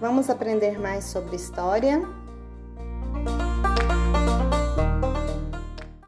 Vamos aprender mais sobre história?